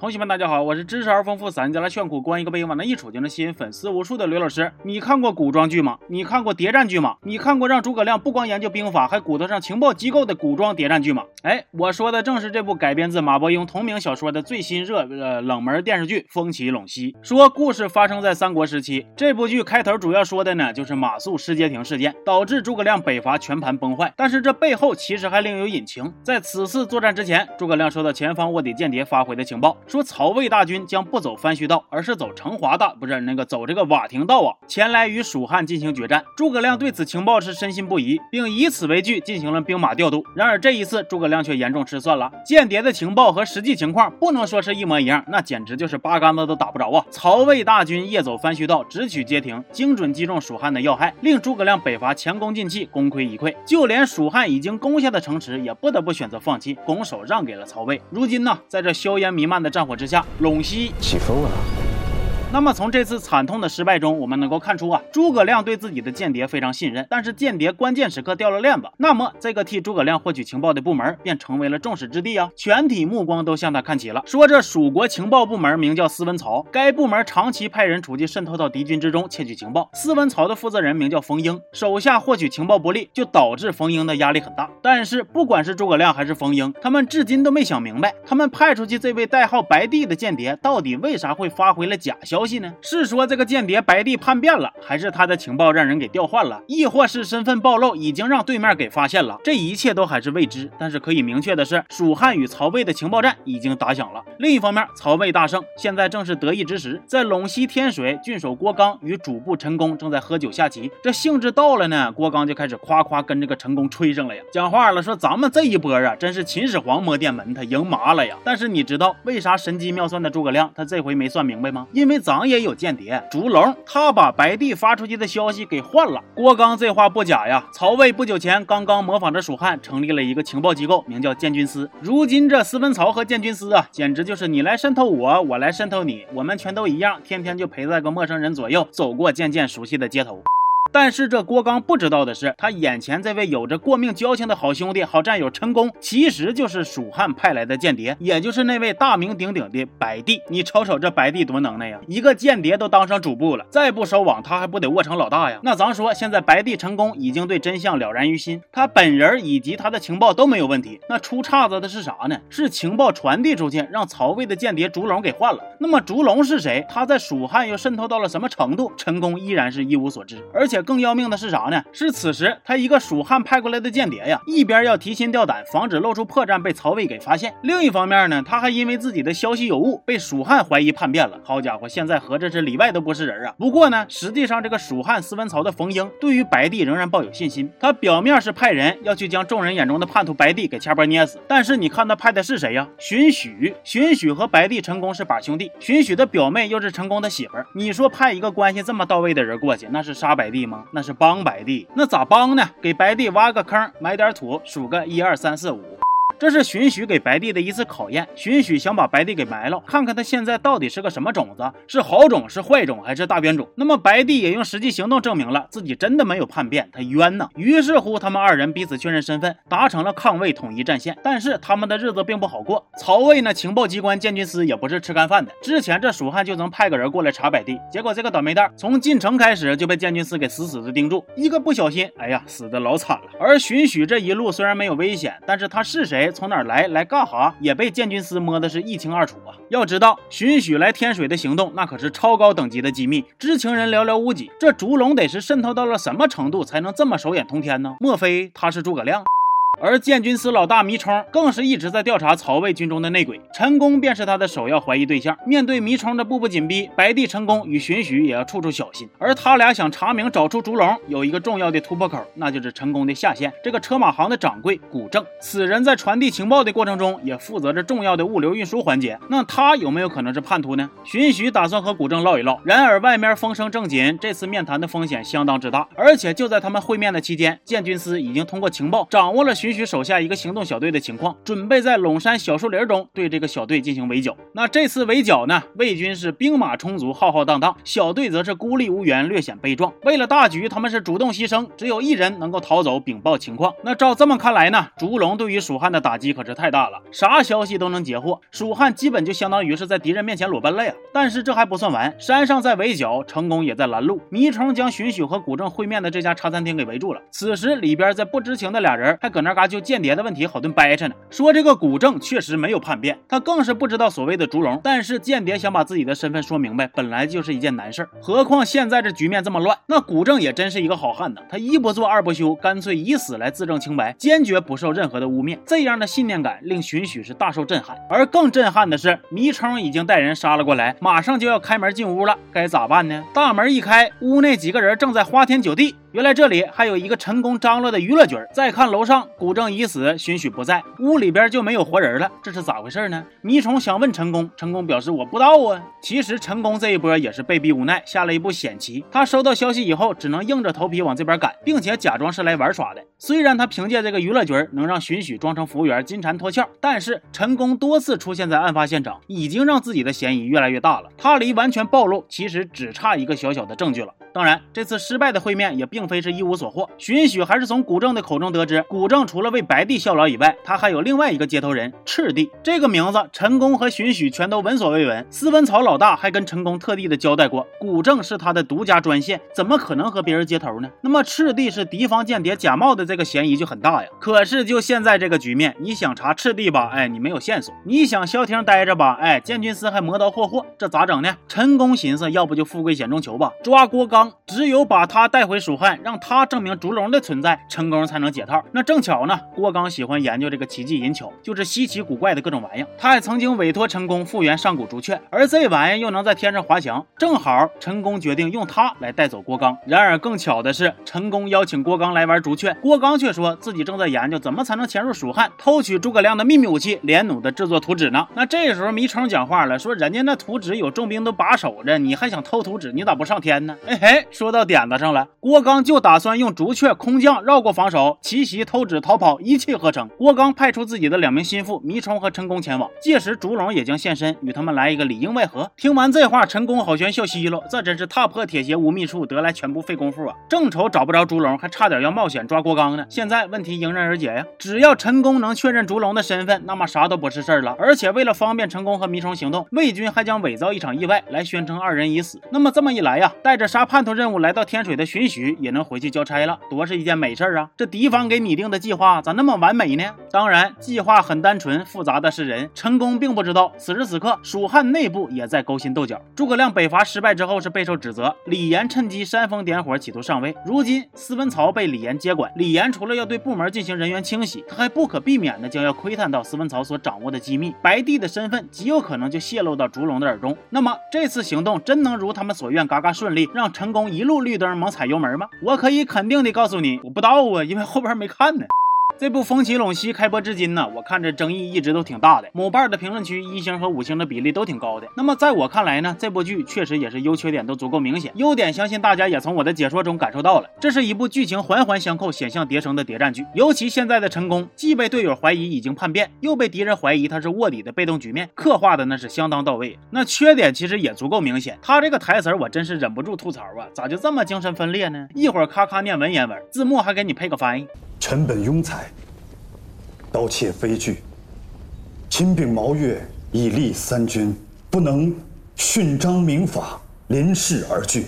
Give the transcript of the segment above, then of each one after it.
同学们，大家好，我是知识而丰富、散家来炫酷、光一个背影往那一杵就能吸引粉丝无数的刘老师。你看过古装剧吗？你看过谍战剧吗？你看过让诸葛亮不光研究兵法，还鼓捣上情报机构的古装谍战剧吗？哎，我说的正是这部改编自马伯庸同名小说的最新热呃冷门电视剧《风起陇西》。说故事发生在三国时期，这部剧开头主要说的呢就是马谡失街亭事件，导致诸葛亮北伐全盘崩坏。但是这背后其实还另有隐情。在此次作战之前，诸葛亮收到前方卧底间谍发回的情报。说曹魏大军将不走番禺道，而是走成华大，不是那个走这个瓦亭道啊，前来与蜀汉进行决战。诸葛亮对此情报是深信不疑，并以此为据进行了兵马调度。然而这一次，诸葛亮却严重失算了。间谍的情报和实际情况不能说是一模一样，那简直就是八竿子都打不着啊！曹魏大军夜走番禺道，直取街亭，精准击中蜀汉的要害，令诸葛亮北伐前功尽弃，功亏一篑。就连蜀汉已经攻下的城池，也不得不选择放弃，拱手让给了曹魏。如今呢，在这硝烟弥漫的战火之下，陇西起风了。那么从这次惨痛的失败中，我们能够看出啊，诸葛亮对自己的间谍非常信任，但是间谍关键时刻掉了链子，那么这个替诸葛亮获取情报的部门便成为了众矢之的啊，全体目光都向他看齐了。说这蜀国情报部门名叫司文曹，该部门长期派人出去渗透到敌军之中窃取情报。司文曹的负责人名叫冯英，手下获取情报不利，就导致冯英的压力很大。但是不管是诸葛亮还是冯英，他们至今都没想明白，他们派出去这位代号白帝的间谍，到底为啥会发回了假消消息呢？是说这个间谍白帝叛变了，还是他的情报让人给调换了，亦或是身份暴露已经让对面给发现了？这一切都还是未知。但是可以明确的是，蜀汉与曹魏的情报战已经打响了。另一方面，曹魏大胜，现在正是得意之时。在陇西天水，郡守郭刚与主簿陈宫正在喝酒下棋，这兴致到了呢，郭刚就开始夸夸跟这个陈宫吹上了呀，讲话了，说咱们这一波啊，真是秦始皇摸电门，他赢麻了呀。但是你知道为啥神机妙算的诸葛亮他这回没算明白吗？因为咱也有间谍烛龙，他把白帝发出去的消息给换了。郭刚这话不假呀，曹魏不久前刚刚模仿着蜀汉成立了一个情报机构，名叫建军司。如今这司文曹和建军司啊，简直就是你来渗透我，我来渗透你，我们全都一样，天天就陪在个陌生人左右，走过渐渐熟悉的街头。但是这郭刚不知道的是，他眼前这位有着过命交情的好兄弟、好战友陈宫，其实就是蜀汉派来的间谍，也就是那位大名鼎鼎的白帝。你瞅瞅这白帝多能耐呀，一个间谍都当上主簿了，再不收网，他还不得卧成老大呀？那咱说，现在白帝陈宫已经对真相了然于心，他本人以及他的情报都没有问题。那出岔子的是啥呢？是情报传递出去，让曹魏的间谍烛龙给换了。那么烛龙是谁？他在蜀汉又渗透到了什么程度？陈宫依然是一无所知，而且。更要命的是啥呢？是此时他一个蜀汉派过来的间谍呀，一边要提心吊胆，防止露出破绽被曹魏给发现；另一方面呢，他还因为自己的消息有误，被蜀汉怀疑叛变了。好家伙，现在合着是里外都不是人啊！不过呢，实际上这个蜀汉司文曹的冯英对于白帝仍然抱有信心。他表面是派人要去将众人眼中的叛徒白帝给掐脖捏死，但是你看他派的是谁呀？荀许。荀许和白帝成功是把兄弟，荀许的表妹又是成功的媳妇儿。你说派一个关系这么到位的人过去，那是杀白帝吗？那是帮白帝，那咋帮呢？给白帝挖个坑，埋点土，数个一二三四五。这是荀许给白帝的一次考验，荀许想把白帝给埋了，看看他现在到底是个什么种子，是好种，是坏种，还是大冤种。那么白帝也用实际行动证明了自己真的没有叛变，他冤呐。于是乎，他们二人彼此确认身份，达成了抗魏统一战线。但是他们的日子并不好过，曹魏呢情报机关建军司也不是吃干饭的。之前这蜀汉就曾派个人过来查白帝，结果这个倒霉蛋从进城开始就被建军司给死死的盯住，一个不小心，哎呀，死的老惨了。而荀许这一路虽然没有危险，但是他是谁？从哪儿来？来干哈？也被建军司摸的是一清二楚啊！要知道，荀许来天水的行动，那可是超高等级的机密，知情人寥寥无几。这烛龙得是渗透到了什么程度，才能这么手眼通天呢？莫非他是诸葛亮？而建军司老大迷冲更是一直在调查曹魏军中的内鬼，陈宫便是他的首要怀疑对象。面对迷冲的步步紧逼，白帝陈宫与荀许也要处处小心。而他俩想查明找出烛龙，有一个重要的突破口，那就是陈宫的下线——这个车马行的掌柜古正。此人在传递情报的过程中，也负责着重要的物流运输环节。那他有没有可能是叛徒呢？荀许打算和古正唠一唠。然而外面风声正紧，这次面谈的风险相当之大。而且就在他们会面的期间，建军司已经通过情报掌握了。许许手下一个行动小队的情况，准备在陇山小树林中对这个小队进行围剿。那这次围剿呢，魏军是兵马充足，浩浩荡荡；小队则是孤立无援，略显悲壮。为了大局，他们是主动牺牲，只有一人能够逃走，禀报情况。那照这么看来呢，烛龙对于蜀汉的打击可是太大了，啥消息都能截获，蜀汉基本就相当于是在敌人面前裸奔了呀。但是这还不算完，山上在围剿，成功也在拦路。迷虫将荀彧和古正会面的这家茶餐厅给围住了。此时里边在不知情的俩人还搁那嘎就间谍的问题好顿掰扯呢，说这个古正确实没有叛变，他更是不知道所谓的烛龙。但是间谍想把自己的身份说明白，本来就是一件难事儿，何况现在这局面这么乱，那古正也真是一个好汉呢。他一不做二不休，干脆以死来自证清白，坚决不受任何的污蔑。这样的信念感令荀彧是大受震撼。而更震撼的是，迷冲已经带人杀了过来，马上就要开门进屋了，该咋办呢？大门一开，屋内几个人正在花天酒地。原来这里还有一个成功张罗的娱乐局再看楼上，古正已死，荀许不在，屋里边就没有活人了，这是咋回事呢？迷虫想问陈宫，陈宫表示我不知道啊。其实陈宫这一波也是被逼无奈，下了一步险棋。他收到消息以后，只能硬着头皮往这边赶，并且假装是来玩耍的。虽然他凭借这个娱乐局能让荀许装成服务员，金蝉脱壳，但是陈宫多次出现在案发现场，已经让自己的嫌疑越来越大了。他离完全暴露，其实只差一个小小的证据了。当然，这次失败的会面也并非是一无所获。荀彧还是从古正的口中得知，古正除了为白帝效劳以外，他还有另外一个接头人赤帝。这个名字，陈宫和荀彧全都闻所未闻。司文曹老大还跟陈宫特地的交代过，古正是他的独家专线，怎么可能和别人接头呢？那么赤帝是敌方间谍假冒的这个嫌疑就很大呀。可是就现在这个局面，你想查赤帝吧，哎，你没有线索；你想消停待着吧，哎，建军司还磨刀霍霍，这咋整呢？陈宫寻思，要不就富贵险中求吧，抓郭刚。只有把他带回蜀汉，让他证明烛龙的存在，成功才能解套。那正巧呢，郭刚喜欢研究这个奇技淫巧，就是稀奇古怪的各种玩意。他还曾经委托陈宫复原上古朱雀，而这玩意又能在天上滑翔，正好陈宫决定用它来带走郭刚。然而更巧的是，陈宫邀请郭刚来玩朱雀，郭刚却说自己正在研究怎么才能潜入蜀汉，偷取诸葛亮的秘密武器连弩的制作图纸呢。那这时候迷城讲话了，说人家那图纸有重兵都把守着，你还想偷图纸？你咋不上天呢？哎嘿，哎说到点子上了，郭刚就打算用朱雀空降绕过防守，奇袭偷纸逃跑，一气呵成。郭刚派出自己的两名心腹迷冲和陈宫前往，届时烛龙也将现身，与他们来一个里应外合。听完这话，陈宫好悬笑嘻了，这真是踏破铁鞋无觅处，得来全不费工夫啊！正愁找不着烛龙，还差点要冒险抓郭刚呢。现在问题迎刃而解呀，只要陈宫能确认烛龙的身份，那么啥都不是事儿了。而且为了方便陈宫和迷冲行动，魏军还将伪造一场意外来宣称二人已死。那么这么一来呀，带着杀叛徒任务来到天水的荀彧也能回去交差了，多是一件美事儿啊！这敌方给拟定的计划咋那么完美呢？当然，计划很单纯，复杂的是人。陈宫并不知道，此时此刻蜀汉内部也在勾心斗角。诸葛亮北伐失败之后是备受指责，李严趁机煽风点火，企图上位。如今司文曹被李严接管，李严除了要对部门进行人员清洗，他还不可避免的将要窥探到司文曹所掌握的机密。白帝的身份极有可能就泄露到烛龙的耳中。那么这次行动真能如他们所愿，嘎嘎顺利，让一路绿灯猛踩油门吗？我可以肯定的告诉你，我不知道啊，因为后边没看呢。这部《风起陇西》开播至今呢，我看这争议一直都挺大的。某瓣的评论区一星和五星的比例都挺高的。那么在我看来呢，这部剧确实也是优缺点都足够明显。优点相信大家也从我的解说中感受到了，这是一部剧情环环相扣、险象叠生的谍战剧。尤其现在的陈宫，既被队友怀疑已经叛变，又被敌人怀疑他是卧底的被动局面，刻画的那是相当到位。那缺点其实也足够明显。他这个台词我真是忍不住吐槽啊，咋就这么精神分裂呢？一会儿咔咔念文言文，字幕还给你配个翻译。臣本庸才。刀切非惧，亲禀毛越以立三军，不能训章明法，临事而惧。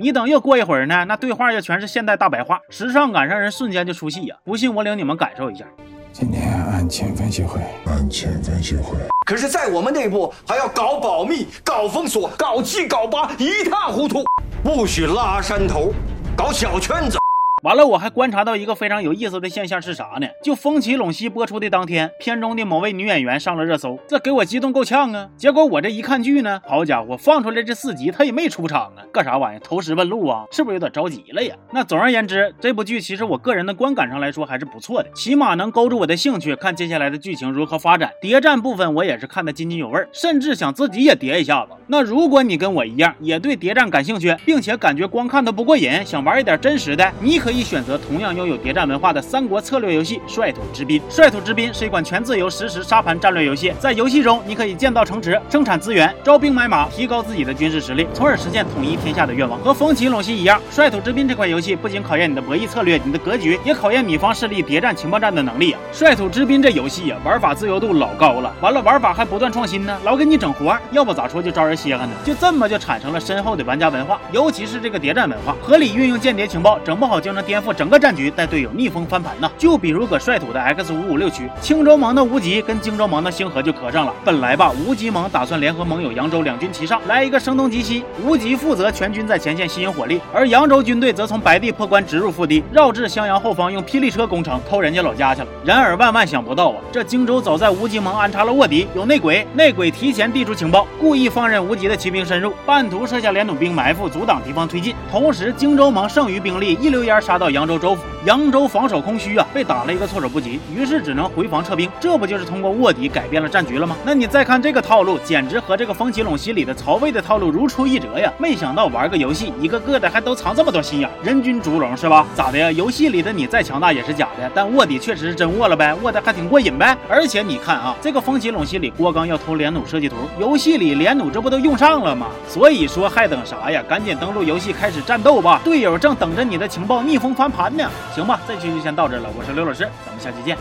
你等又过一会儿呢，那对话又全是现代大白话，时尚感让人瞬间就出戏呀！不信我领你们感受一下。今天案情分析会，案情分析会。可是，在我们内部还要搞保密、搞封锁、搞七搞八，一塌糊涂，不许拉山头，搞小圈子。完了，我还观察到一个非常有意思的现象是啥呢？就《风起陇西》播出的当天，片中的某位女演员上了热搜，这给我激动够呛啊！结果我这一看剧呢，好家伙，放出来这四集她也没出场啊，干啥玩意？投石问路啊？是不是有点着急了呀？那总而言之，这部剧其实我个人的观感上来说还是不错的，起码能勾住我的兴趣，看接下来的剧情如何发展。谍战部分我也是看得津津有味，甚至想自己也谍一下子。那如果你跟我一样，也对谍战感兴趣，并且感觉光看都不过瘾，想玩一点真实的，你可以。选择同样拥有谍战文化的三国策略游戏《率土之滨》。《率土之滨》是一款全自由实时沙盘战略游戏，在游戏中你可以建造城池、生产资源、招兵买马，提高自己的军事实力，从而实现统一天下的愿望。和风起陇西一样，《率土之滨》这款游戏不仅考验你的博弈策略、你的格局，也考验你方势力谍战情报战的能力啊！《率土之滨》这游戏啊，玩法自由度老高了，完了玩法还不断创新呢，老给你整活，要不咋说就招人稀罕呢？就这么就产生了深厚的玩家文化，尤其是这个谍战文化，合理运用间谍情报，整不好就能颠覆整个战局，带队友逆风翻盘呢。就比如搁率土的 X 五五六区，青州盟的无极跟荆州盟的星河就磕上了。本来吧，无极盟打算联合盟友扬州两军齐上，来一个声东击西。无极负责全军在前线吸引火力，而扬州军队则从白地破关直入腹地，绕至襄阳后方用霹雳车攻城，偷人家老家去了。然而万万想不到啊，这荆州早在无极盟安插了卧底，有内鬼，内鬼提前递出情报，故意放任无极的骑兵深入，半途设下连弩兵埋伏，阻挡敌方推进。同时，荆州盟剩余兵力一溜烟杀到扬州州府，扬州防守空虚啊，被打了一个措手不及，于是只能回防撤兵。这不就是通过卧底改变了战局了吗？那你再看这个套路，简直和这个风起陇西里的曹魏的套路如出一辙呀！没想到玩个游戏，一个个的还都藏这么多心眼，人均烛龙是吧？咋的呀？游戏里的你再强大也是假的，但卧底确实是真卧了呗，卧的还挺过瘾呗。而且你看啊，这个风起陇西里郭刚要偷连弩设计图，游戏里连弩这不都都用上了吗？所以说还等啥呀？赶紧登录游戏开始战斗吧！队友正等着你的情报逆风翻盘呢。行吧，这期就先到这了，我是刘老师，咱们下期见，